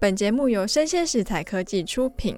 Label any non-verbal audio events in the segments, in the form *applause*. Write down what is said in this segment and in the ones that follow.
本节目由生鲜食材科技出品。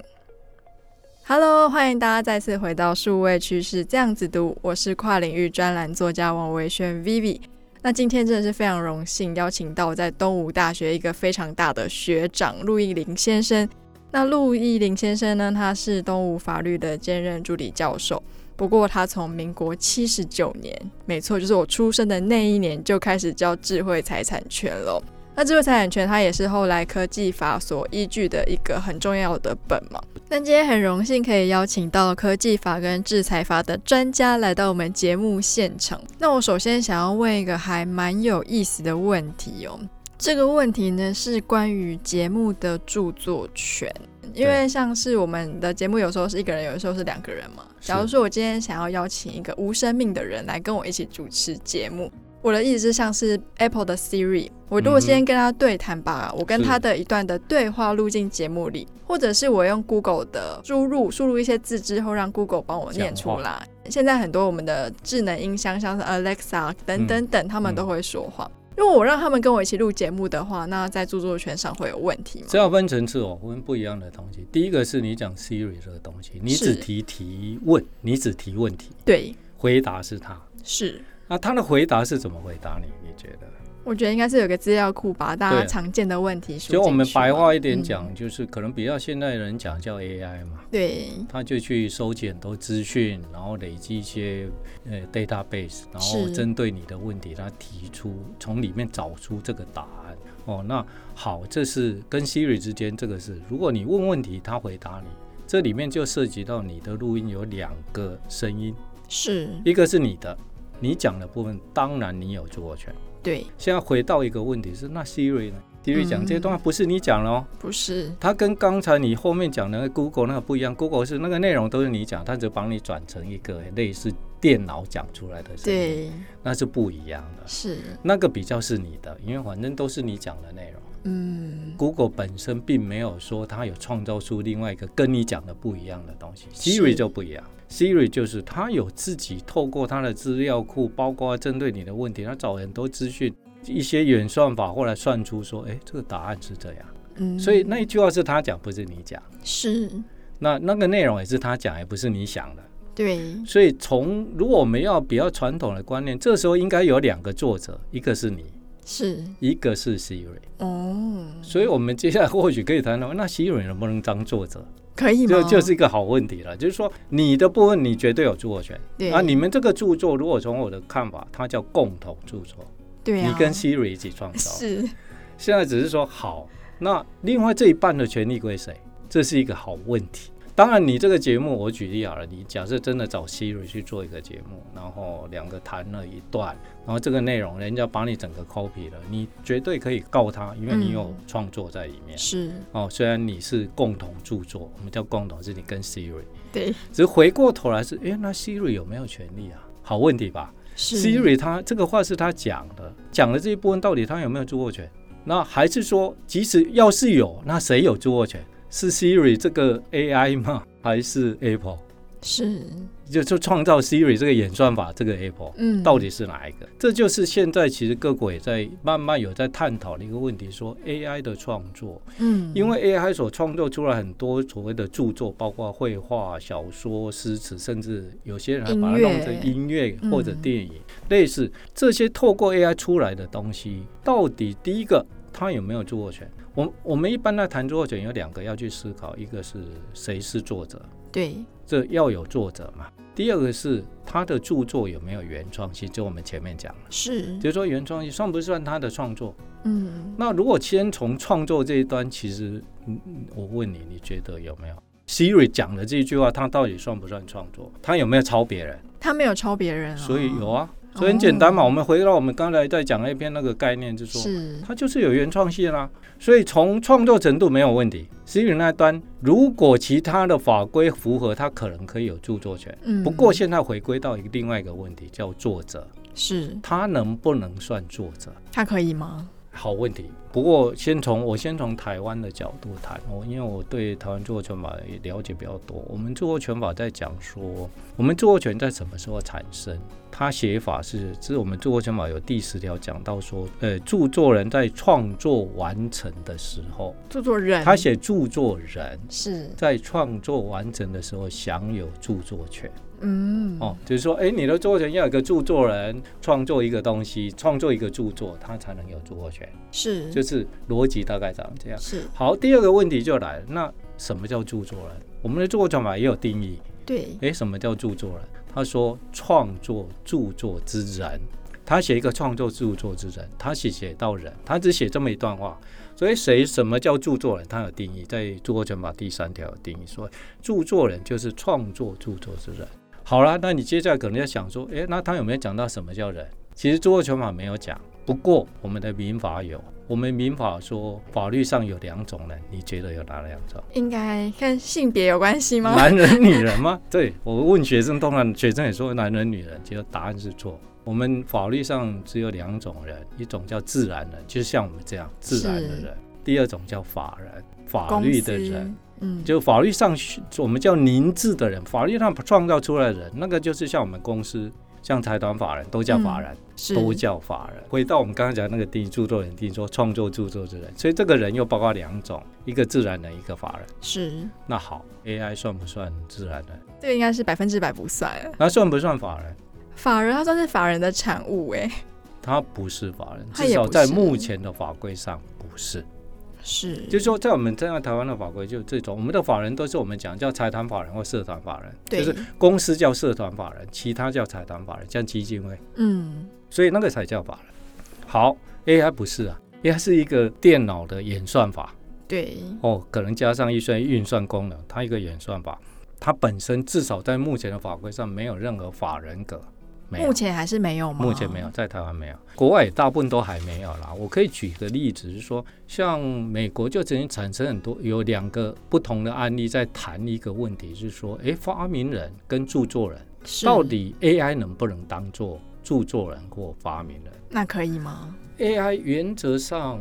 Hello，欢迎大家再次回到数位趋势这样子读，我是跨领域专栏作家王维轩 Vivi。那今天真的是非常荣幸，邀请到在东吴大学一个非常大的学长陆奕霖先生。那陆奕霖先生呢，他是东吴法律的兼任助理教授。不过他从民国七十九年，没错，就是我出生的那一年就开始教智慧财产权了。那智慧财产权它也是后来科技法所依据的一个很重要的本嘛。那今天很荣幸可以邀请到科技法跟制裁法的专家来到我们节目现场。那我首先想要问一个还蛮有意思的问题哦。这个问题呢是关于节目的著作权。因为像是我们的节目，有时候是一个人，有的时候是两个人嘛。假如说我今天想要邀请一个无生命的人来跟我一起主持节目，我的意思是像是 Apple 的 Siri，我如果先跟他对谈吧，我跟他的一段的对话录进节目里，或者是我用 Google 的输入输入一些字之后，让 Google 帮我念出来。现在很多我们的智能音箱，像是 Alexa 等等等，他们都会说话。如果我让他们跟我一起录节目的话，那在著作权上会有问题吗？这要分层次哦，分不一样的东西。第一个是你讲 Siri 这个东西，你只提提问，你只提问题，对，回答是他，是。那他的回答是怎么回答你？你觉得？我觉得应该是有个资料库，把大家常见的问题说。就我们白话一点讲，就是可能比较现代人讲叫 AI 嘛。对。他就去收集很多资讯，然后累积一些呃 database，然后针对你的问题，他提出从里面找出这个答案。哦，那好，这是跟 Siri 之间这个是，如果你问问题，他回答你，这里面就涉及到你的录音有两个声音，是一个是你的，你讲的部分，当然你有著作权。对，现在回到一个问题是，那 Siri 呢？Siri 讲这些东西不是你讲的哦，不是，它跟刚才你后面讲的 Google 那个不一样。Google 是那个内容都是你讲，它只帮你转成一个类似电脑讲出来的声音，对，那是不一样的。是，那个比较是你的，因为反正都是你讲的内容。嗯，Google 本身并没有说它有创造出另外一个跟你讲的不一样的东西，Siri 就不一样。Siri 就是它有自己透过它的资料库，包括针对你的问题，它找很多资讯，一些演算法后来算出说，哎，这个答案是这样。嗯，所以那一句话是他讲，不是你讲。是。那那个内容也是他讲，也不是你想的。对。所以从如果我们要比较传统的观念，这时候应该有两个作者，一个是你，是一个是 Siri。哦。所以我们接下来或许可以谈谈，那 Siri 能不能当作者？可以吗？就就是一个好问题了，就是说你的部分你绝对有著作权，对啊，你们这个著作如果从我的看法，它叫共同著作，对啊，你跟 Siri 一起创造，是，现在只是说好，那另外这一半的权利归谁？这是一个好问题。当然，你这个节目，我举例好了，你假设真的找 Siri 去做一个节目，然后两个谈了一段，然后这个内容人家把你整个 copy 了，你绝对可以告他，因为你有创作在里面。嗯、是哦，虽然你是共同著作，我们叫共同，是你跟 Siri。对。只是回过头来是，哎，那 Siri 有没有权利啊？好问题吧？是。Siri 他这个话是他讲的，讲的这一部分到底他有没有著作权？那还是说，即使要是有，那谁有著作权？是 Siri 这个 AI 吗？*laughs* 还是 Apple？是，就就创造 Siri 这个演算法，这个 Apple，嗯，到底是哪一个？这就是现在其实各国也在慢慢有在探讨的一个问题，说 AI 的创作，嗯，因为 AI 所创作出来很多所谓的著作，包括绘画、小说、诗词，甚至有些人还把它弄成音乐或者电影，类似这些透过 AI 出来的东西，到底第一个它有没有著作权？我我们一般来谈著作者有两个要去思考，一个是谁是作者，对，这要有作者嘛。第二个是他的著作有没有原创性，就我们前面讲了，是，就是说原创性算不算他的创作？嗯，那如果先从创作这一端，其实，嗯，我问你，你觉得有没有 Siri 讲的这句话，他到底算不算创作？他有没有抄别人？他没有抄别人啊，所以有啊。所以很简单嘛，我们回到我们刚才在讲那篇那个概念，就说，它就是有原创性啦。所以从创作程度没有问题。Siri 那端，如果其他的法规符合，它可能可以有著作权。不过现在回归到一个另外一个问题，叫作者，是他能不能算作者？他可以吗？好问题。不过先从我先从台湾的角度谈，我因为我对台湾著作权法也了解比较多。我们著作权法在讲说，我们著作权在什么时候产生？它写法是，是我们著作权法有第十条讲到说，呃，著作人在创作完成的时候，著作人他写著作人是在创作完成的时候享有著作权。嗯，哦，就是说，哎，你的著作权要有一个著作人创作一个东西，创作一个著作，他才能有著作权。是，就是逻辑大概长这样。是。好，第二个问题就来了，那什么叫著作人？我们的著作权法也有定义。对。哎，什么叫著作人？他说，创作著作之人，他写一个创作著作之人，他写写到人，他只写这么一段话。所以谁什么叫著作人？他有定义，在著作权法第三条有定义，说著作人就是创作著作之人。好了，那你接下来可能要想说，诶，那他有没有讲到什么叫人？其实著作权法没有讲，不过我们的民法有。我们民法说法律上有两种人，你觉得有哪两种？应该跟性别有关系吗？男人、女人吗？*laughs* 对，我问学生，当然学生也说男人、女人，结果答案是错。我们法律上只有两种人，一种叫自然人，就是像我们这样自然的人；第二种叫法人，法律的人。嗯，就法律上我们叫凝滞的人，法律上创造出来的人，那个就是像我们公司，像财团法人都叫法人，嗯、都叫法人。回到我们刚才讲那个定义，著作人定义说创作著作之人，所以这个人又包括两种，一个自然人，一个法人。是。那好，AI 算不算自然人？这个应该是百分之百不算。那算不算法人？法人他算是法人的产物哎。他不是法人，至少在目前的法规上不是。是，就是说，在我们这样台湾的法规，就这种，我们的法人都是我们讲叫财团法人或社团法人，就是公司叫社团法人，其他叫财团法人，像基金会，嗯，所以那个才叫法人。好，AI 不是啊，AI 是一个电脑的演算法，对，哦，可能加上一些运算功能，它一个演算法，它本身至少在目前的法规上没有任何法人格。目前还是没有吗？目前没有，在台湾没有，国外大部分都还没有啦。我可以举个例子，是说，像美国就曾经产生很多有两个不同的案例，在谈一个问题，是说，诶，发明人跟著作人到底 AI 能不能当做著作人或发明人？那可以吗？AI 原则上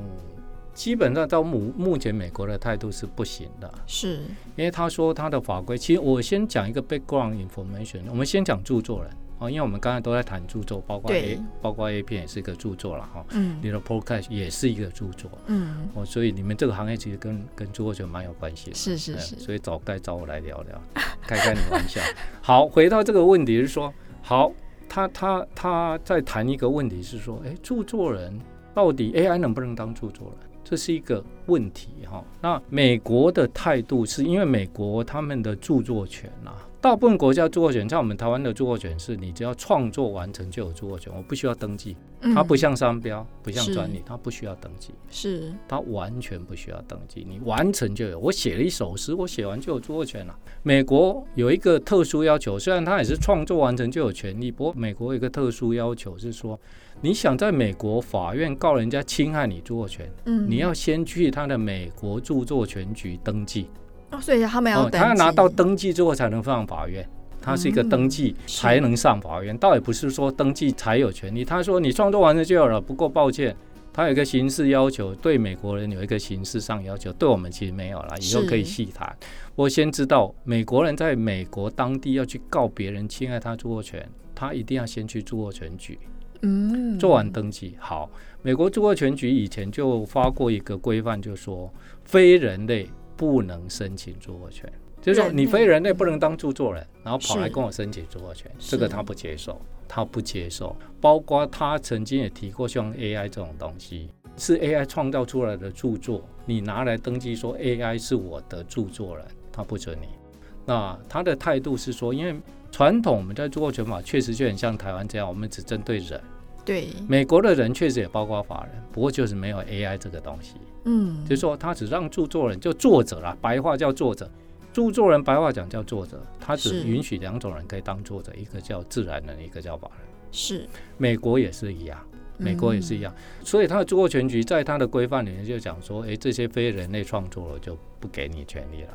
基本上到目目前美国的态度是不行的，是因为他说他的法规，其实我先讲一个 background information，我们先讲著作人。哦，因为我们刚才都在谈著作，包括 A，包括 A 片也是一个著作了哈。嗯。你的 Podcast 也是一个著作。嗯。哦，所以你们这个行业其实跟跟著作权蛮有关系的。是是是。所以早该找我来聊聊，开开你玩笑。*laughs* 好，回到这个问题是说，好，他他他在谈一个问题是说，哎，著作人到底 AI 能不能当著作人？这是一个问题哈。那美国的态度是因为美国他们的著作权啊。大部分国家著作权，像我们台湾的著作权，是你只要创作完成就有著作权，我不需要登记。它不像商标，不像专利，它不需要登记。是，它完全不需要登记，你完成就有。我写了一首诗，我写完就有著作权了。美国有一个特殊要求，虽然它也是创作完成就有权利，不过美国有一个特殊要求是说，你想在美国法院告人家侵害你著作权，嗯，你要先去他的美国著作权局登记。哦，所以他们要登记，他要拿到登记之后才能上法院，他是一个登记才能上法院，倒也不是说登记才有权利。他说你创作完了就有了，不过抱歉，他有一个刑事要求，对美国人有一个刑事上要求，对我们其实没有了，以后可以细谈。我先知道美国人在美国当地要去告别人侵害他著作权，他一定要先去著作权局，嗯，做完登记。好，美国著作权局以前就发过一个规范，就说非人类。不能申请著作权，就是说你非人类不能当著作人，然后跑来跟我申请著作权，这个他不接受，他不接受。包括他曾经也提过，像 AI 这种东西是 AI 创造出来的著作，你拿来登记说 AI 是我的著作人，他不准你。那他的态度是说，因为传统我们在著作权法确实就很像台湾这样，我们只针对人。对，美国的人确实也包括法人，不过就是没有 AI 这个东西。嗯，就是说他只让著作人就作者啦，白话叫作者，著作人白话讲叫作者，他只允许两种人可以当作者，一个叫自然人，一个叫法人。是，美国也是一样，美国也是一样，嗯、所以他的著作权局在他的规范里面就讲说，哎，这些非人类创作了就不给你权利了。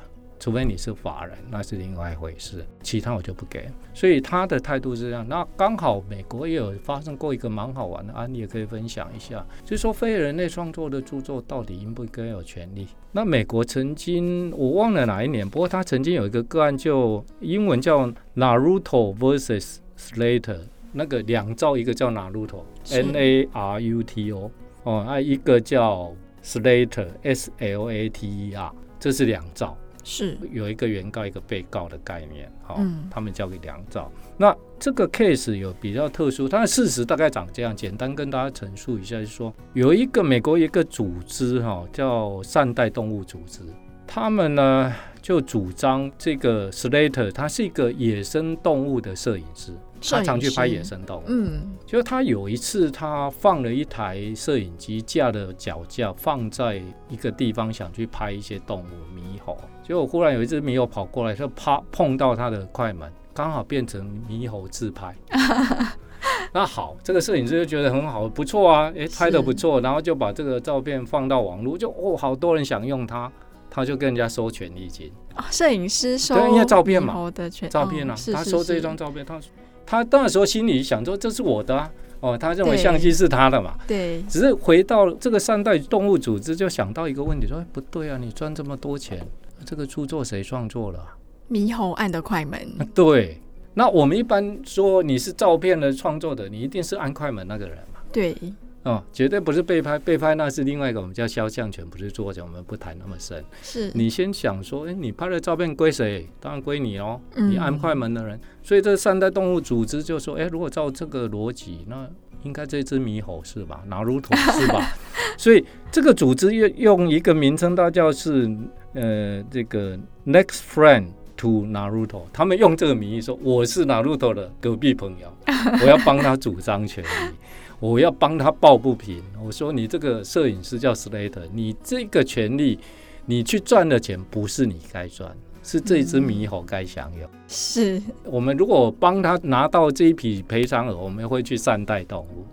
除非你是法人，那是另外一回事，其他我就不给。所以他的态度是这样。那刚好美国也有发生过一个蛮好玩的案例，也可以分享一下，就是说非人类创作的著作到底应不应该有权利？那美国曾经我忘了哪一年，不过他曾经有一个个案，就英文叫 Naruto vs Slater，那个两造，一个叫 Naruto，N A R U T O，哦，那一个叫 Slater，S L A T E R，这是两造。是。有一个原告一个被告的概念，好、嗯，他们交给梁造。那这个 case 有比较特殊，它的事实大概长这样，简单跟大家陈述一下，就是说有一个美国一个组织哈，叫善待动物组织，他们呢就主张这个 Slater 他是一个野生动物的摄影师。他常去拍野生动物，嗯，就他有一次，他放了一台摄影机架的脚架放在一个地方，想去拍一些动物猕猴，结果忽然有一只猕猴跑过来，就啪碰到他的快门，刚好变成猕猴自拍。*laughs* 那好，这个摄影师就觉得很好，不错啊，诶，*laughs* 拍的不错，然后就把这个照片放到网络，就哦，好多人想用它，他就跟人家收权利金。啊，摄影师收对，因为照片嘛，照片啊，他收这张照片，他。他那时候心里想说：“这是我的啊，哦，他认为相机是他的嘛。”对。只是回到这个善待动物组织，就想到一个问题：说，哎，不对啊，你赚这么多钱，这个著作谁创作了？猕猴按的快门。对。那我们一般说你是照片的创作的，你一定是按快门那个人嘛？对。哦，绝对不是被拍，被拍那是另外一个，我们叫肖像权，不是作者，我们不谈那么深。是你先想说，哎，你拍的照片归谁？当然归你哦，你按快门的人。嗯、所以这三代动物组织就说，哎，如果照这个逻辑，那应该这只猕猴是吧？拿鲁陀是吧？*laughs* 所以这个组织用用一个名称，它叫是呃这个 Next Friend to Naruto，他们用这个名义说，我是 Naruto 的隔壁朋友，*laughs* 我要帮他主张权利。我要帮他抱不平。我说你这个摄影师叫 Slater，你这个权利，你去赚的钱不是你该赚，是这只猕猴该享有。是我们如果帮他拿到这一笔赔偿额，我们会去善待动物。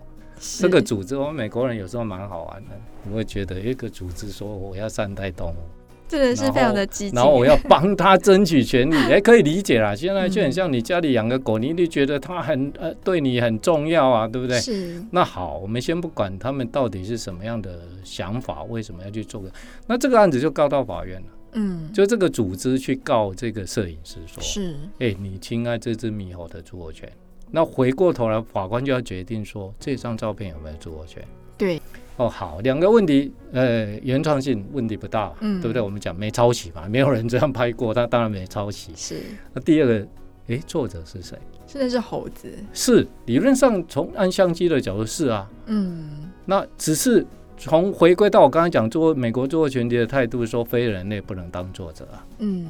这个组织，我们美国人有时候蛮好玩的，你会觉得一个组织说我要善待动物。这个是非常的积极，然后我要 *laughs* 帮他争取权利，哎，可以理解啦。现在就很像你家里养个狗，你一定觉得它很呃对你很重要啊，对不对？是。那好，我们先不管他们到底是什么样的想法，为什么要去做个？那这个案子就告到法院了。嗯，就这个组织去告这个摄影师说，是，哎，你侵害这只猕猴的著作权。那回过头来，法官就要决定说，这张照片有没有著作权？对。哦，好，两个问题，呃，原创性问题不大，嗯，对不对？我们讲没抄袭嘛，没有人这样拍过，他当然没抄袭。是。那第二个，哎，作者是谁？现在是猴子。是，理论上从按相机的角度是啊，嗯，那只是从回归到我刚才讲做美国著作权的态度，说非人类不能当作者啊，嗯，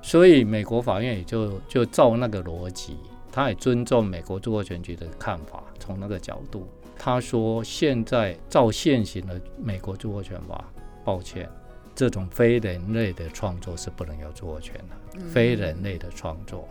所以美国法院也就就照那个逻辑，他也尊重美国著作权局的看法，从那个角度。他说：“现在照现行的美国著作权法，抱歉，这种非人类的创作是不能有著作权的。嗯、非人类的创作，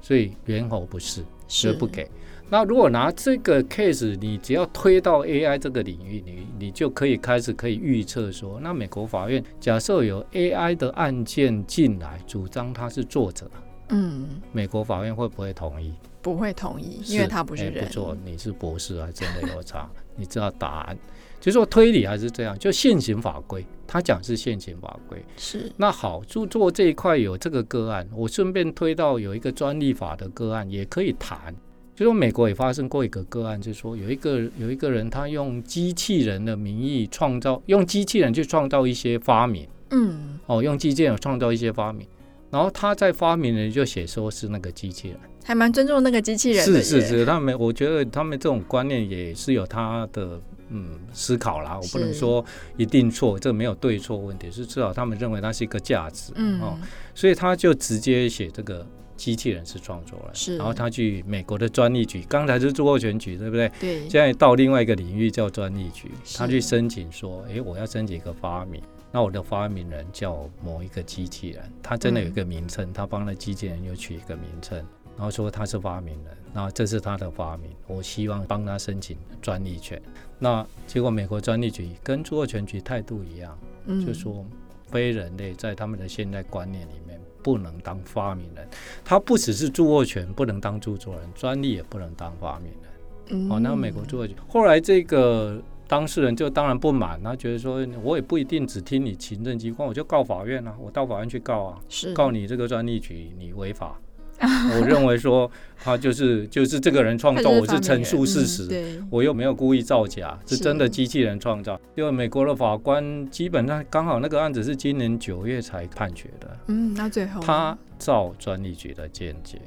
所以猿猴不是，是不给。那如果拿这个 case，你只要推到 AI 这个领域，你你就可以开始可以预测说，那美国法院假设有 AI 的案件进来，主张他是作者，嗯，美国法院会不会同意？”不会同意，因为他不是人。不错，你是博士还真的有差，*laughs* 你知道答案。就是说推理还是这样，就现行法规，他讲是现行法规。是。那好，著作这一块有这个个案，我顺便推到有一个专利法的个案，也可以谈。就说美国也发生过一个个案，就是说有一个有一个人，他用机器人的名义创造，用机器人去创造一些发明。嗯。哦，用机器人创造一些发明，然后他在发明人就写说是那个机器人。还蛮尊重那个机器人的，是是是，他们我觉得他们这种观念也是有他的嗯思考啦，我不能说一定错，这没有对错问题，是至少他们认为它是一个价值，嗯哦，所以他就直接写这个机器人是创作人，是，然后他去美国的专利局，刚才是著作权局，对不对？对，现在到另外一个领域叫专利局，他去申请说，哎，我要申请一个发明，那我的发明人叫某一个机器人，他真的有一个名称，他帮那机器人又取一个名称。然后说他是发明人，那这是他的发明，我希望帮他申请专利权。那结果美国专利局跟著作权局态度一样，嗯、就说非人类在他们的现代观念里面不能当发明人，他不只是著作权不能当著作人，专利也不能当发明人。嗯，哦，那美国著作权，后来这个当事人就当然不满，他觉得说，我也不一定只听你行政机关，我就告法院啊，我到法院去告啊，是告你这个专利局你违法。*laughs* 我认为说他就是就是这个人创造，我是陈述事实，我又没有故意造假，是真的机器人创造。因为美国的法官基本上刚好那个案子是今年九月才判决的，嗯，那最后他照专利局的见解，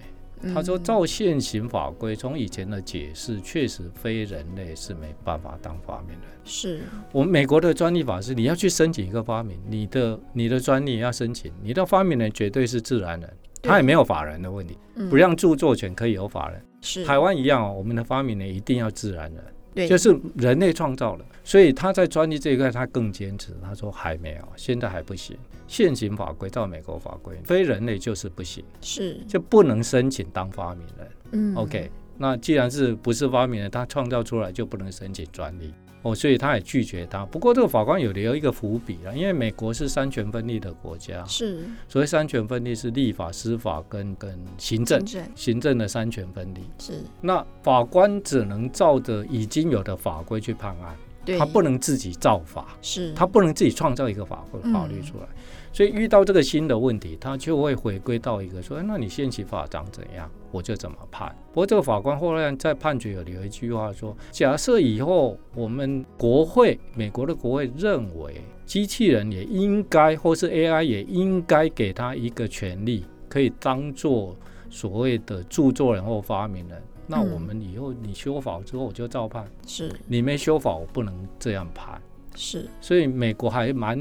他说照现行法规，从以前的解释，确实非人类是没办法当发明人。是。我们美国的专利法是你要去申请一个发明，你的你的专利要申请，你的发明人绝对是自然人。他也没有法人的问题，不让著作权可以有法人。是台湾一样哦，我们的发明人一定要自然人，对，就是人类创造的。所以他在专利这一块，他更坚持，他说还没有，现在还不行。现行法规照美国法规，非人类就是不行，是就不能申请当发明人。嗯，OK，那既然是不是发明人，他创造出来就不能申请专利。哦，所以他也拒绝他。不过这个法官有留一个伏笔啊，因为美国是三权分立的国家，是所谓三权分立是立法、司法跟跟行政，行政，的三权分立。是那法官只能照着已经有的法规去判案，对他不能自己造法，是他不能自己创造一个法规法律出来。嗯所以遇到这个新的问题，他就会回归到一个说：“那你现行法长怎样，我就怎么判。”不过这个法官后来在判决有留一句话说：“假设以后我们国会，美国的国会认为机器人也应该，或是 AI 也应该给他一个权利，可以当做所谓的著作人或发明人，那我们以后你修法之后我就照判。是你没修法，我不能这样判。”是，所以美国还蛮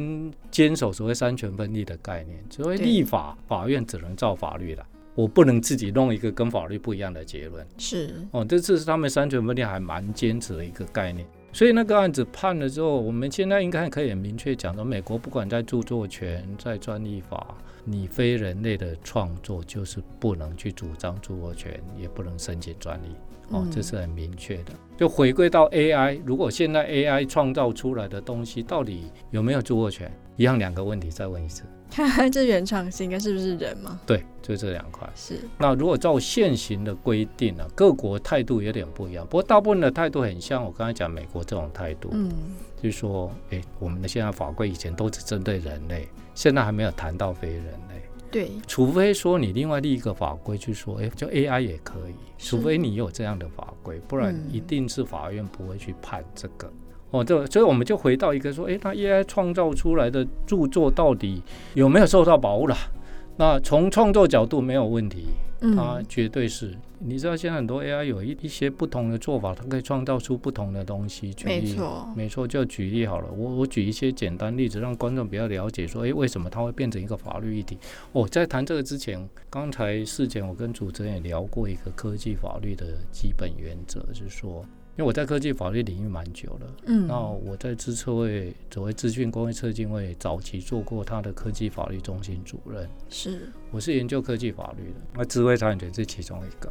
坚守所谓三权分立的概念，所谓立法法院只能照法律了，我不能自己弄一个跟法律不一样的结论。是，哦，这次是他们三权分立还蛮坚持的一个概念。所以那个案子判了之后，我们现在应该可以很明确讲说，美国不管在著作权、在专利法，你非人类的创作就是不能去主张著作权，也不能申请专利。哦，这是很明确的。就回归到 AI，如果现在 AI 创造出来的东西到底有没有著作权？一样两个问题，再问一次。*laughs* 这原创性应该是不是人吗？对，就这两块。是。那如果照现行的规定呢、啊，各国态度有点不一样。不过大部分的态度很像我刚才讲美国这种态度。嗯。就是说，哎，我们的现在法规以前都只针对人类，现在还没有谈到非人类。对，除非说你另外立一个法规去说，哎，就 AI 也可以，除非你有这样的法规，不然一定是法院不会去判这个。嗯、哦，这所以我们就回到一个说，哎，他 AI 创造出来的著作到底有没有受到保护了？那从创作角度没有问题。它绝对是，你知道现在很多 AI 有一一些不同的做法，它可以创造出不同的东西。举例，没错，没错，就举例好了。我我举一些简单例子，让观众比较了解，说，诶，为什么它会变成一个法律议题？哦，在谈这个之前，刚才事前我跟主持人也聊过一个科技法律的基本原则，就是说。因为我在科技法律领域蛮久了，嗯，那我在资策会，所谓资讯工业策进会早期做过他的科技法律中心主任，是，我是研究科技法律的，那智慧财产权是其中一个。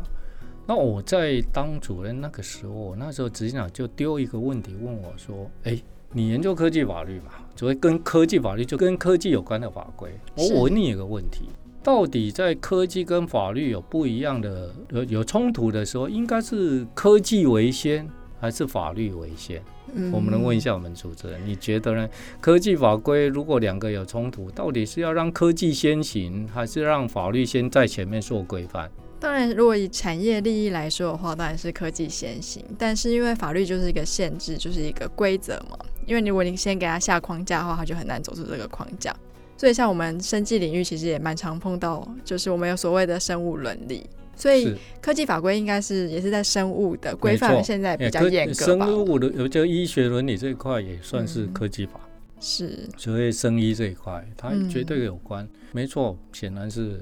那我在当主任那个时候，那时候执行长就丢一个问题问我说：“哎，你研究科技法律嘛？所谓跟科技法律就跟科技有关的法规，我问你一个问题。”到底在科技跟法律有不一样的有有冲突的时候，应该是科技为先还是法律为先？嗯，我们能问一下我们主持人，你觉得呢？科技法规如果两个有冲突，到底是要让科技先行，还是让法律先在前面做规范？当然，如果以产业利益来说的话，当然是科技先行。但是因为法律就是一个限制，就是一个规则嘛。因为如果你先给他下框架的话，他就很难走出这个框架。所以，像我们生技领域，其实也蛮常碰到，就是我们有所谓的生物伦理。所以，科技法规应该是也是在生物的规范，现在比较严格。生物的有这个医学伦理这一块也算是科技法。嗯、是，所以生医这一块，它绝对有关。嗯、没错，显然是。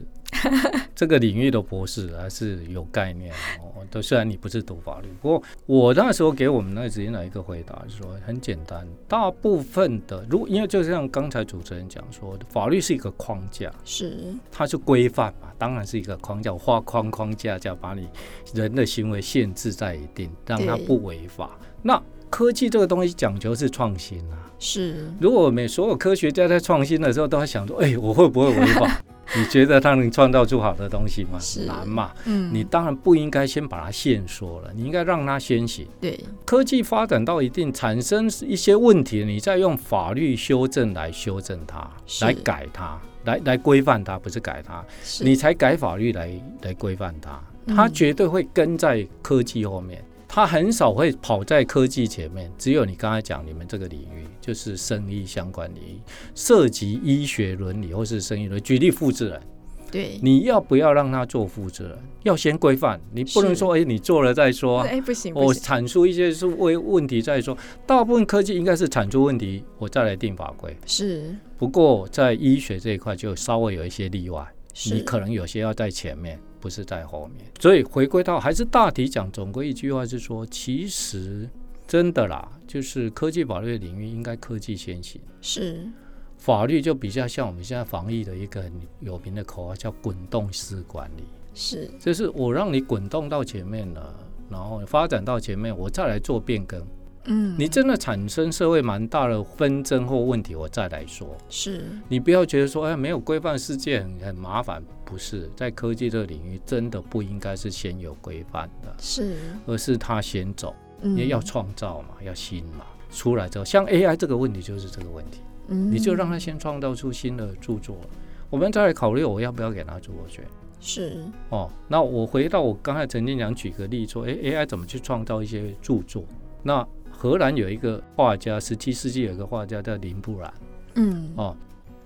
*laughs* 这个领域的博士还是有概念哦。都虽然你不是读法律，不过我那时候给我们那个执行长一个回答，就是说很简单，大部分的，如因为就像刚才主持人讲说，法律是一个框架，是它是规范嘛，当然是一个框架，画框框架，架把你人的行为限制在一定，让它不违法。那科技这个东西讲求是创新啊。是，如果每所有科学家在创新的时候都在想说，哎、欸，我会不会违法？*laughs* 你觉得他能创造出好的东西吗？是难嘛？嗯，你当然不应该先把它限缩了，你应该让它先行。对，科技发展到一定产生一些问题，你再用法律修正来修正它，来改它，来来规范它，不是改它，你才改法律来来规范它，它绝对会跟在科技后面。他很少会跑在科技前面，只有你刚才讲你们这个领域，就是生意相关领域，涉及医学伦理或是生意伦理。举例复制人，对，你要不要让他做复制人？要先规范，你不能说哎，你做了再说。*laughs* 哎，不行，我产出一些是为问题再说。大部分科技应该是产出问题，我再来定法规。是，不过在医学这一块就稍微有一些例外，你可能有些要在前面。不是在后面，所以回归到还是大体讲，总归一句话是说，其实真的啦，就是科技法律的领域应该科技先行。是，法律就比较像我们现在防疫的一个很有名的口号，叫滚动式管理。是，就是我让你滚动到前面了，然后发展到前面，我再来做变更。嗯，你真的产生社会蛮大的纷争或问题，我再来说。是，你不要觉得说，哎，没有规范世界很很麻烦，不是，在科技这个领域，真的不应该是先有规范的，是，而是他先走，因为要创造嘛，要新嘛，出来之后，像 AI 这个问题就是这个问题，嗯，你就让他先创造出新的著作，我们再来考虑我要不要给他著作权。是，哦，那我回到我刚才曾经讲举个例说，哎，AI 怎么去创造一些著作？那荷兰有一个画家，十七世纪有一个画家叫林布兰，嗯，哦，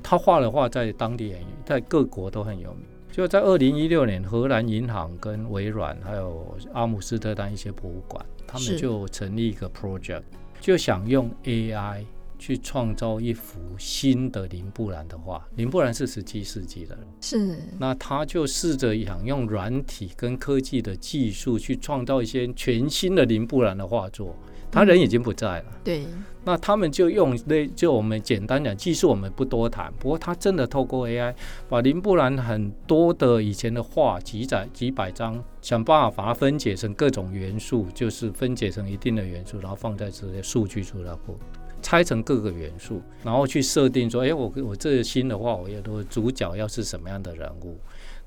他画的画在当地很，在各国都很有名。就在二零一六年，荷兰银行跟微软还有阿姆斯特丹一些博物馆，他们就成立一个 project，就想用 AI 去创造一幅新的林布兰的画。林布兰是十七世纪的人，是，那他就试着想用软体跟科技的技术去创造一些全新的林布兰的画作。他人已经不在了，嗯、对。那他们就用那，就我们简单讲技术，我们不多谈。不过他真的透过 AI，把林布兰很多的以前的画，几载几百张，想办法把它分解成各种元素，就是分解成一定的元素，然后放在这些数据出来库，拆成各个元素，然后去设定说，哎，我我这个新的话，我要的主角要是什么样的人物，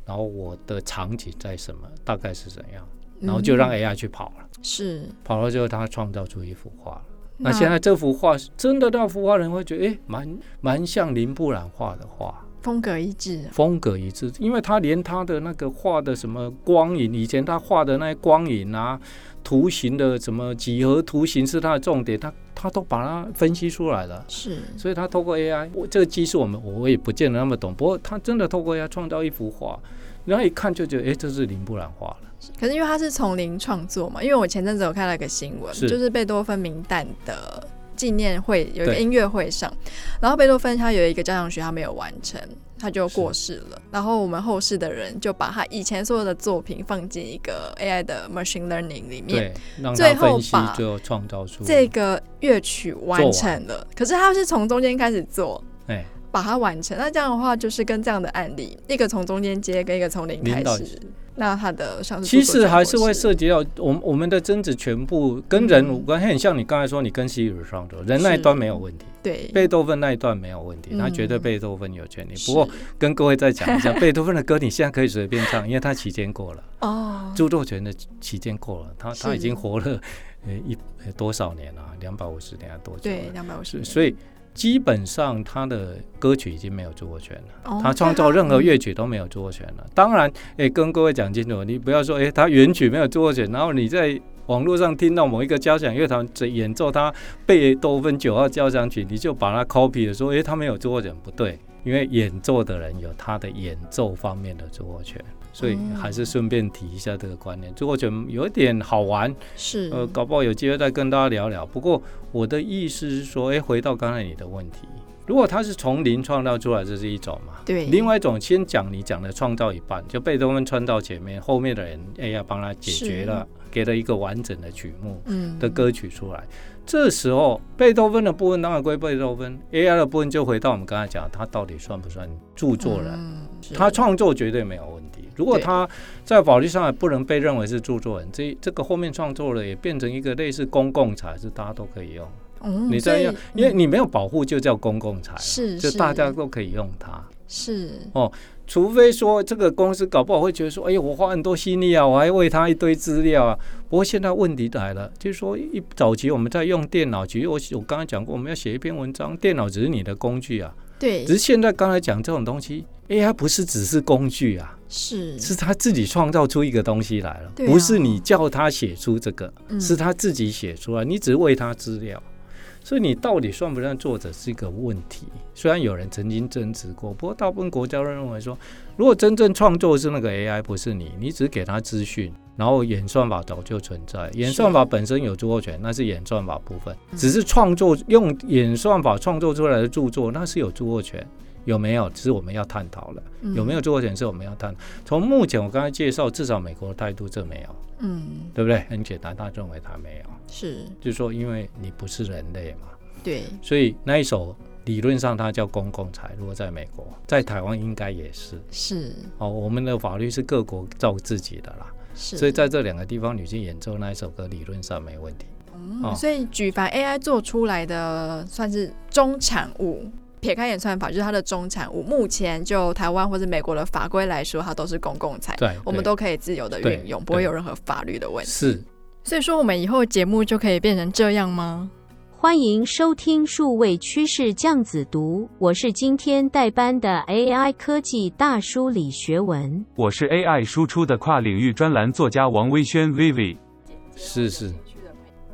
然后我的场景在什么，大概是怎样。然后就让 AI 去跑了，嗯、是跑了之后，他创造出一幅画。那，那现在这幅画真的，那幅画人会觉得，哎，蛮蛮像林布朗画的画，风格一致，风格一致。因为他连他的那个画的什么光影，以前他画的那些光影啊、图形的什么几何图形是他的重点，他他都把它分析出来了。是，所以他透过 AI，我这个技术我们我也不见得那么懂，不过他真的透过 AI 创造一幅画，然后一看就觉得，哎，这是林布朗画了。可是因为他是从零创作嘛，因为我前阵子有看了一个新闻，是。就是贝多芬名单的纪念会有一个音乐会上，然后贝多芬他有一个交响曲他没有完成，他就过世了，然后我们后世的人就把他以前所有的作品放进一个 AI 的 machine learning 里面，最后把最后创造出这个乐曲完成了。可是他是从中间开始做，哎，把它完成。那这样的话就是跟这样的案例，一个从中间接，跟一个从零开始。那他的像是其实还是会涉及到我们我们的争执全部跟人无关，很像你刚才说你跟 Siri 创作，人那一端没有问题，对，贝多芬那一段没有问题，他绝对贝多芬有权利。不过跟各位再讲一下，*laughs* 贝多芬的歌你现在可以随便唱，因为他期间过了哦，著作权的期间过了，他他已经活了呃一多少年了？两百五十年多久？对，两百五十。所以。基本上他的歌曲已经没有著作权了，他创造任何乐曲都没有著作权了。当然，哎，跟各位讲清楚，你不要说，哎，他原曲没有著作权，然后你在网络上听到某一个交响乐团在演奏他贝多芬九号交响曲，你就把它 copy 了，说，哎，他没有著作权，不对，因为演奏的人有他的演奏方面的著作权。所以还是顺便提一下这个观念，就我觉得有点好玩，是呃，搞不好有机会再跟大家聊聊。不过我的意思是说，哎，回到刚才你的问题，如果他是从零创造出来，这是一种嘛？对。另外一种，先讲你讲的创造一半，就贝多芬穿到前面，后面的人哎要帮他解决了，给了一个完整的曲目嗯的歌曲出来。嗯、这时候贝多芬的部分当然归贝多芬，AI 的部分就回到我们刚才讲，他到底算不算著作人？嗯、他创作绝对没有问题。如果他在法律上也不能被认为是著作人，这这个后面创作了也变成一个类似公共财，是大家都可以用。嗯、你这样，因为你没有保护，就叫公共财，是，就大家都可以用它。是哦，除非说这个公司搞不好会觉得说，哎呀，我花很多心力啊，我还喂他一堆资料啊。不过现在问题来了，就是说一早期我们在用电脑，其实我我刚才讲过，我们要写一篇文章，电脑只是你的工具啊。对。只是现在刚才讲这种东西，AI 不是只是工具啊，是是他自己创造出一个东西来了，啊、不是你叫他写出这个，是他自己写出来，你只是喂他资料。所以你到底算不算作者是一个问题？虽然有人曾经争执过，不过大部分国家都认为说，如果真正创作是那个 AI，不是你，你只是给他资讯，然后演算法早就存在，演算法本身有著作权，那是演算法部分，只是创作用演算法创作出来的著作，那是有著作权。有没有？只是我们要探讨了。有没有著作权是我们要探讨。从目前我刚才介绍，至少美国的态度这没有，嗯，对不对？很简单，他认为他没有，是，就是说，因为你不是人类嘛，对，所以那一首理论上它叫公共财。如果在美国，在台湾应该也是，是。哦，我们的法律是各国照自己的啦，是。所以在这两个地方，女性演奏那一首歌，理论上没问题。嗯，哦，所以举凡 AI 做出来的算是中产物。撇开演算法，就是它的中产物。目前就台湾或者美国的法规来说，它都是公共财，对，我们都可以自由的运用，不会有任何法律的问题。是，所以说我们以后节目就可以变成这样吗？欢迎收听数位趋势酱子读，我是今天代班的 AI 科技大叔李学文，我是 AI 输出的跨领域专栏作家王威轩 Vivi，是是。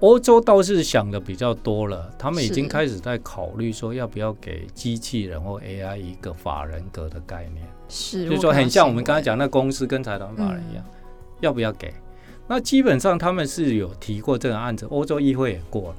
欧洲倒是想的比较多了，他们已经开始在考虑说要不要给机器人或 AI 一个法人格的概念，是，就是说很像我们刚才讲那公司跟财团法人一样，嗯，要不要给？那基本上他们是有提过这个案子，欧洲议会也过了。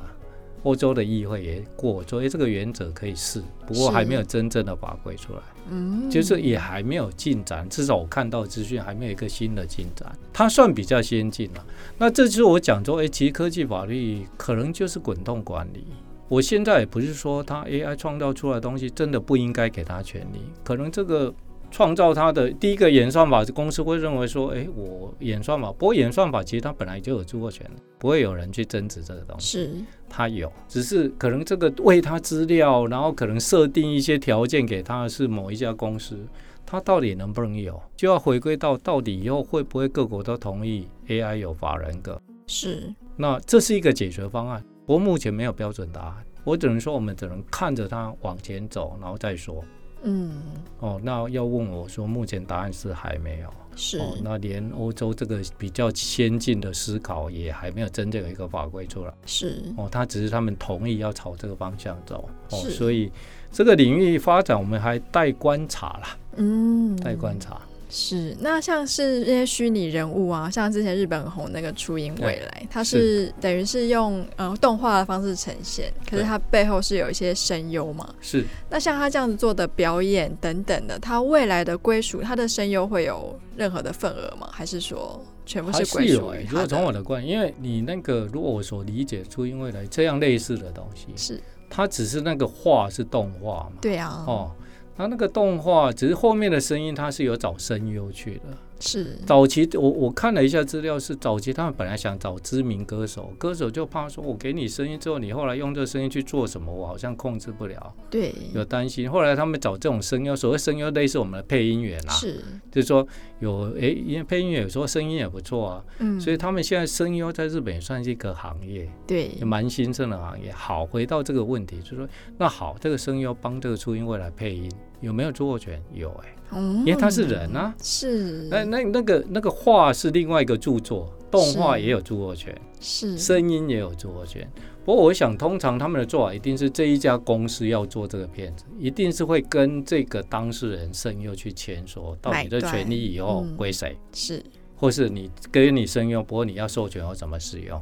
欧洲的议会也过，所以这个原则可以试，不过还没有真正的法规出来，嗯，就是也还没有进展，至少我看到资讯还没有一个新的进展，它算比较先进了。那这就是我讲说，哎，其实科技法律可能就是滚动管理。我现在也不是说它 AI 创造出来的东西真的不应该给他权利，可能这个。创造它的第一个演算法，公司会认为说：“哎，我演算法，不过演算法其实它本来就有著作权，不会有人去争执这个东西。是，它有，只是可能这个喂它资料，然后可能设定一些条件给它是某一家公司，它到底能不能有，就要回归到到底以后会不会各国都同意 AI 有法人格？是，那这是一个解决方案，不过目前没有标准答案，我只能说我们只能看着它往前走，然后再说。”嗯，哦，那要问我说，目前答案是还没有，是，哦，那连欧洲这个比较先进的思考也还没有真正有一个法规出来，是，哦，他只是他们同意要朝这个方向走，哦，所以这个领域发展我们还待观察啦，嗯，待观察。是，那像是那些虚拟人物啊，像之前日本红那个初音未来，它是，等于是用呃动画的方式呈现，可是它背后是有一些声优嘛。是。那像他这样子做的表演等等的，他未来的归属，他的声优会有任何的份额吗？还是说全部是归属？是有、欸。如果从我的观，因为你那个如果我所理解初音未来这样类似的东西，是它只是那个画是动画嘛？对啊。哦。他那个动画只是后面的声音，他是有找声优去的。是早期我我看了一下资料，是早期他们本来想找知名歌手，歌手就怕说，我给你声音之后，你后来用这个声音去做什么，我好像控制不了。对，有担心。后来他们找这种声优，所谓声优类似我们的配音员啊，是，就是说有诶，因为配音员有时候声音也不错啊，嗯，所以他们现在声优在日本也算是一个行业，对，也蛮兴盛的行业。好，回到这个问题，就是说那好，这个声优帮这个初音未来配音，有没有著作权？有哎、欸。因为他是人啊，是那那那个那个画是另外一个著作，动画也有著作权，是声音也有著作权。不过我想，通常他们的做法一定是这一家公司要做这个片子，一定是会跟这个当事人声优去签说，到底的权利以后归谁，是，或是你给你声优，不过你要授权或怎么使用，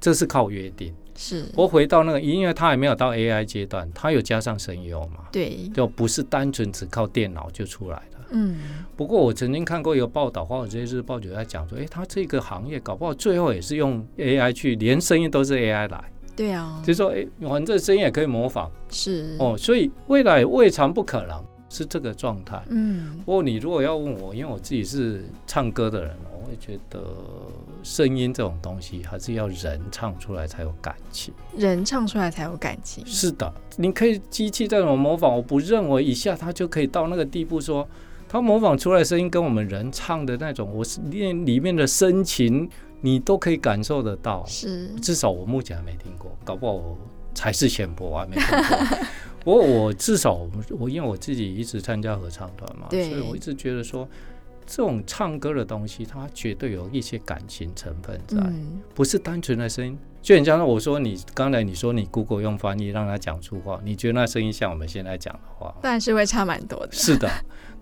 这是靠约定。是，不过回到那个，因为他还没有到 AI 阶段，他有加上声优嘛？对，就不是单纯只靠电脑就出来的。嗯，不过我曾经看过一个报道，或者这些日报就在讲说，哎，他这个行业搞不好最后也是用 AI 去，连声音都是 AI 来。对啊，就是说，哎，反正声音也可以模仿。是。哦，所以未来未尝不可能。是这个状态。嗯，不过你如果要问我，因为我自己是唱歌的人，我会觉得声音这种东西还是要人唱出来才有感情，人唱出来才有感情。是的，你可以机器这种模仿，我不认为一下它就可以到那个地步，说他模仿出来声音跟我们人唱的那种，我是练里面的深情，你都可以感受得到。是，至少我目前还没听过，搞不好我才是浅薄，我还没听过。*laughs* 不过我至少我因为我自己一直参加合唱团嘛，所以我一直觉得说，这种唱歌的东西，它绝对有一些感情成分在，嗯、不是单纯的声音。就你像我说，你刚才你说你 Google 用翻译让他讲出话，你觉得那声音像我们现在讲的话？但是会差蛮多的。是的，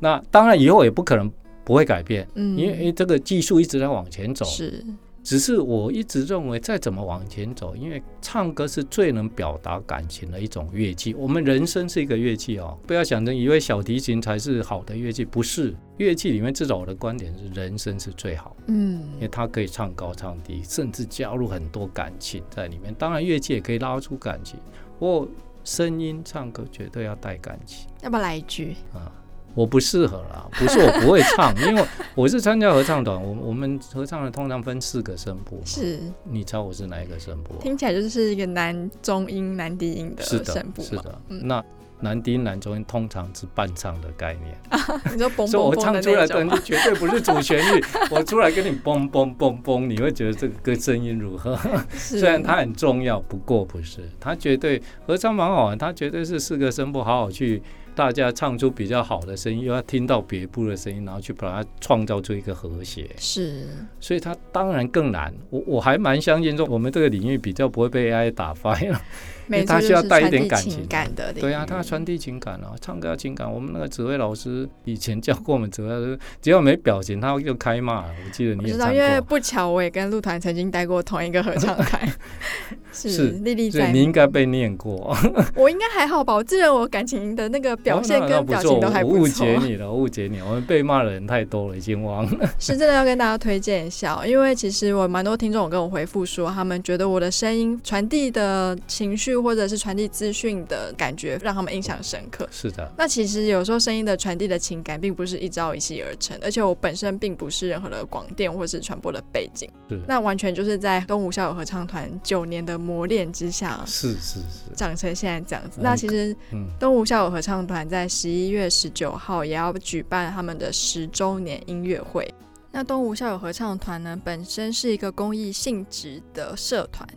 那当然以后也不可能不会改变，嗯、因为这个技术一直在往前走。是。只是我一直认为，再怎么往前走，因为唱歌是最能表达感情的一种乐器。我们人生是一个乐器哦，不要想着以为小提琴才是好的乐器，不是。乐器里面，至少我的观点是，人生是最好。嗯，因为它可以唱高唱低，甚至加入很多感情在里面。当然，乐器也可以拉出感情，不过声音唱歌绝对要带感情。要不要来一句啊？我不适合啦，*laughs* 不是我不会唱，因为我是参加合唱团，我我们合唱的通常分四个声部，是，你猜我是哪一个声部？听起来就是一个男中音、男低音的声部是的，是的，嗯、那男低音、男中音通常是伴唱的概念。*laughs* 你说嘣嘣嘣，我唱出来的绝对不是主旋律，*laughs* 我出来跟你嘣嘣嘣嘣，你会觉得这个歌声音如何？虽然它很重要，不过不是，它绝对合唱蛮好玩，它绝对是四个声部，好好去。大家唱出比较好的声音，又要听到别部的声音，然后去把它创造出一个和谐。是，所以它当然更难。我我还蛮相信说，我们这个领域比较不会被 AI 打翻了。因为他需要带一点感情感的，对啊，他要传递情感啊，唱歌要情感。我们那个指挥老师以前教过我们指挥，只要没表情，他就开骂。我记得你也知道，因为不巧，我也跟陆团曾经待过同一个合唱团，*laughs* 是历历在目。你应该被念过，我应该还好吧？我记得我感情的那个表现跟表情都还不错。我误解你了，误解你，我们被骂的人太多了，已经忘了。是真的要跟大家推荐一下，因为其实我蛮多听众有跟我回复说，他们觉得我的声音传递的情绪或者是传递。资讯的感觉让他们印象深刻。是的，那其实有时候声音的传递的情感，并不是一朝一夕而成，而且我本身并不是任何的广电或是传播的背景，是那完全就是在东吴校友合唱团九年的磨练之下，是是是，长成现在这样子。那其实，东吴校友合唱团在十一月十九号也要举办他们的十周年音乐会。那东吴校友合唱团呢，本身是一个公益性质的社团。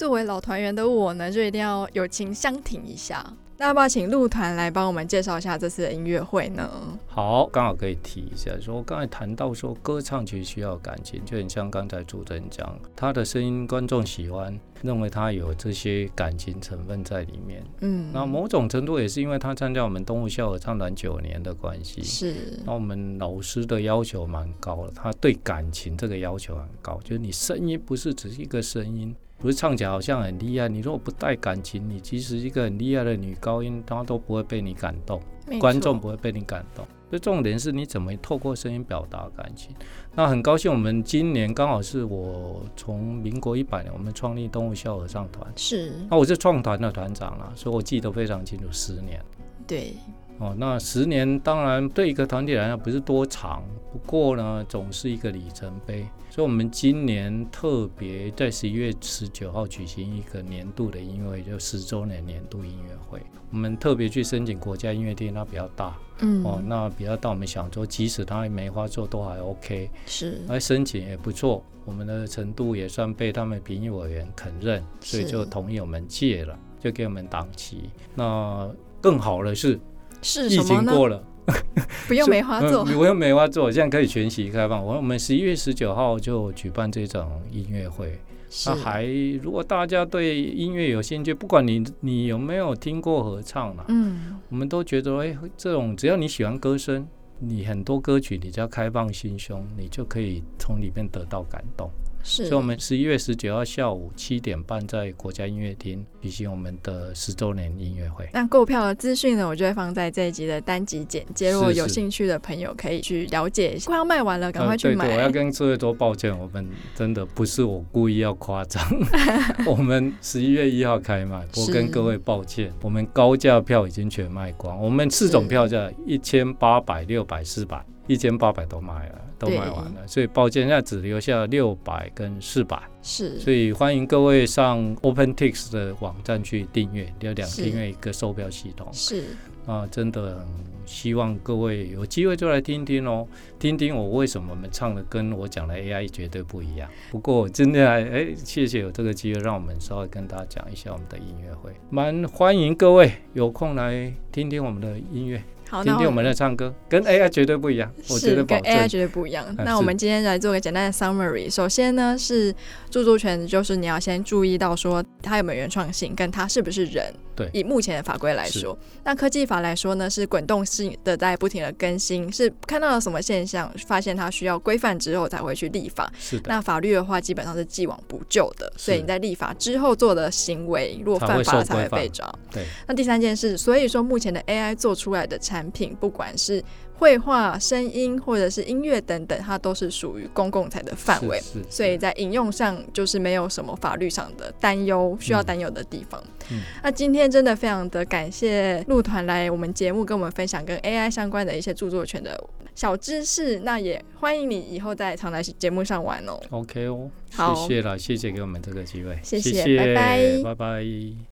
作为老团员的我呢，就一定要友情相挺一下。那要不要请陆团来帮我们介绍一下这次的音乐会呢？好，刚好可以提一下，说刚才谈到说歌唱其实需要感情，就很像刚才主持人讲，他的声音观众喜欢，认为他有这些感情成分在里面。嗯，那某种程度也是因为他参加我们动物校合唱团九年的关系。是，那我们老师的要求蛮高的，他对感情这个要求很高，就是你声音不是只是一个声音。不是唱起来好像很厉害，你如果不带感情，你其实一个很厉害的女高音，她都不会被你感动，观众不会被你感动。所以重点是你怎么透过声音表达感情。那很高兴，我们今年刚好是我从民国一百年，我们创立动物校合唱团，是。那我是创团的团长啊，所以我记得非常清楚，十年。对。哦，那十年当然对一个团体来讲不是多长，不过呢，总是一个里程碑。所以，我们今年特别在十一月十九号举行一个年度的音乐会，就十周年年度音乐会。我们特别去申请国家音乐厅，它比较大，嗯，哦，那比较大，我们想说，即使它梅花座都还 OK，是，来申请也不错，我们的程度也算被他们评议委员肯认，所以就同意我们借了，就给我们档期。那更好的是。是疫情过了，*laughs* 不用梅花座，*laughs* 不用梅花座，现在可以全席开放。我我们十一月十九号就举办这种音乐会。那还如果大家对音乐有兴趣，不管你你有没有听过合唱嘛，嗯，我们都觉得哎，这种只要你喜欢歌声，你很多歌曲你只要开放心胸，你就可以从里面得到感动。是，所以我们十一月十九号下午七点半在国家音乐厅举行我们的十周年音乐会。那购票的资讯呢，我就会放在这一集的单集简介，如果有兴趣的朋友可以去了解一下。快要卖完了，赶快去买。呃、对对，我要跟各位说抱歉，我们真的不是我故意要夸张，*laughs* 我们十一月一号开卖，我跟各位抱歉，我们高价票已经全卖光，我们四种票价一千八百、六百、四百。一千八百都卖了，都卖完了，所以抱歉，现在只留下六百跟四百。是，所以欢迎各位上 OpenTix 的网站去订阅，有两订阅一个售票系统。是啊，真的很希望各位有机会就来听听哦，听听我为什么我们唱的跟我讲的 AI 绝对不一样。不过真的哎，谢谢有这个机会，让我们稍微跟大家讲一下我们的音乐会，蛮欢迎各位有空来听听我们的音乐。好，听听我们的唱歌，跟 AI 绝对不一样。是，跟 AI 绝对不一样。那我们今天来做个简单的 summary。首先呢，是著作权，就是你要先注意到说它有没有原创性，跟它是不是人。对。以目前的法规来说，那科技法来说呢，是滚动性的，在不停的更新，是看到了什么现象，发现它需要规范之后才会去立法。是的。那法律的话，基本上是既往不咎的，所以你在立法之后做的行为，如果犯法了才会被抓。对。那第三件事，所以说目前的 AI 做出来的产品，不管是绘画、声音或者是音乐等等，它都是属于公共财的范围，所以在引用上就是没有什么法律上的担忧需要担忧的地方。嗯，那今天真的非常的感谢陆团来我们节目跟我们分享跟 AI 相关的一些著作权的小知识，那也欢迎你以后再常来节目上玩哦。OK 哦，好，谢谢了，谢谢给我们这个机会，谢谢，谢谢，拜拜，拜拜。